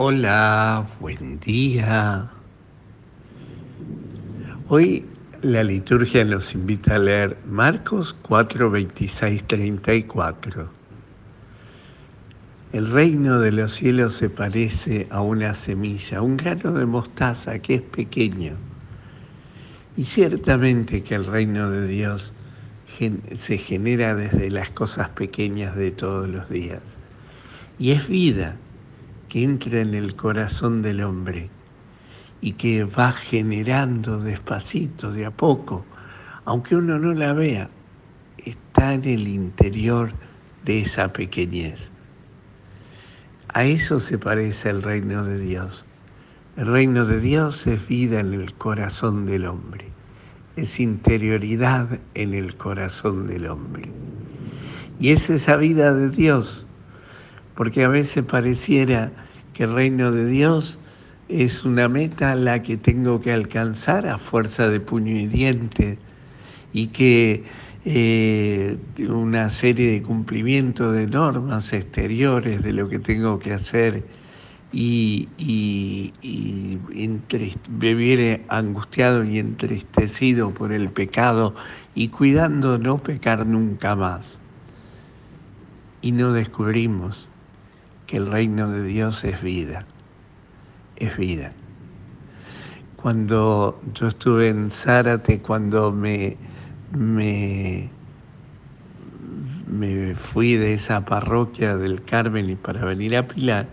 Hola, buen día. Hoy la liturgia nos invita a leer Marcos 4, 26, 34. El reino de los cielos se parece a una semilla, un grano de mostaza que es pequeño. Y ciertamente que el reino de Dios se genera desde las cosas pequeñas de todos los días. Y es vida que entra en el corazón del hombre y que va generando despacito, de a poco, aunque uno no la vea, está en el interior de esa pequeñez. A eso se parece el reino de Dios. El reino de Dios es vida en el corazón del hombre, es interioridad en el corazón del hombre. Y es esa vida de Dios porque a veces pareciera que el reino de Dios es una meta a la que tengo que alcanzar a fuerza de puño y diente y que eh, una serie de cumplimiento de normas exteriores de lo que tengo que hacer y, y, y vivir angustiado y entristecido por el pecado y cuidando no pecar nunca más. Y no descubrimos que el reino de Dios es vida, es vida. Cuando yo estuve en Zárate, cuando me, me, me fui de esa parroquia del Carmen y para venir a Pilar,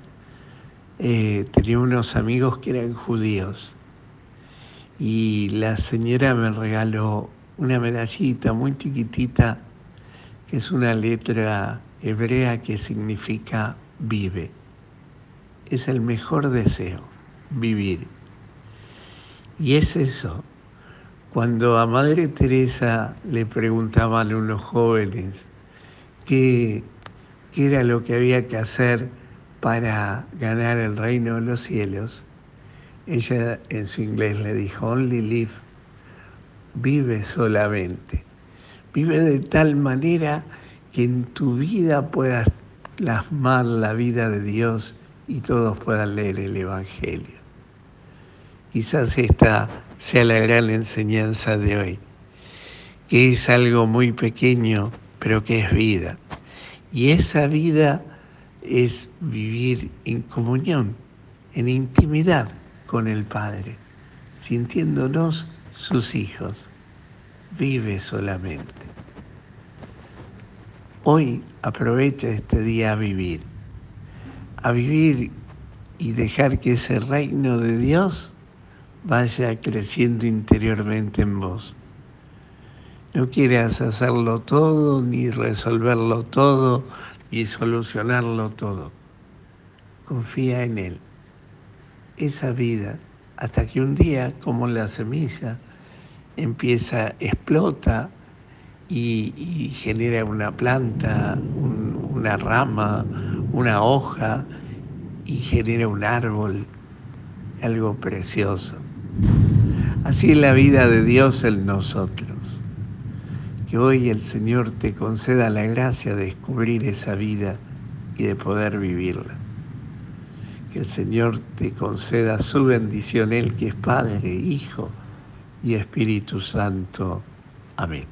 eh, tenía unos amigos que eran judíos y la señora me regaló una medallita muy chiquitita que es una letra hebrea que significa vive. Es el mejor deseo, vivir. Y es eso. Cuando a Madre Teresa le preguntaban unos jóvenes qué, qué era lo que había que hacer para ganar el reino de los cielos, ella en su inglés le dijo, only live, vive solamente. Vive de tal manera que en tu vida puedas plasmar la vida de Dios y todos puedan leer el Evangelio. Quizás esta sea la gran enseñanza de hoy, que es algo muy pequeño, pero que es vida. Y esa vida es vivir en comunión, en intimidad con el Padre, sintiéndonos sus hijos. Vive solamente. Hoy aprovecha este día a vivir, a vivir y dejar que ese reino de Dios vaya creciendo interiormente en vos. No quieras hacerlo todo, ni resolverlo todo, ni solucionarlo todo. Confía en Él. Esa vida, hasta que un día, como la semilla, empieza, explota, y, genera una planta, una rama, una hoja y genera un árbol, algo precioso. Así es la vida de Dios en nosotros. Que hoy el Señor te conceda la gracia de descubrir esa vida y de poder vivirla. Que el Señor te conceda su bendición, Él que es Padre, Hijo y Espíritu Santo. Amén.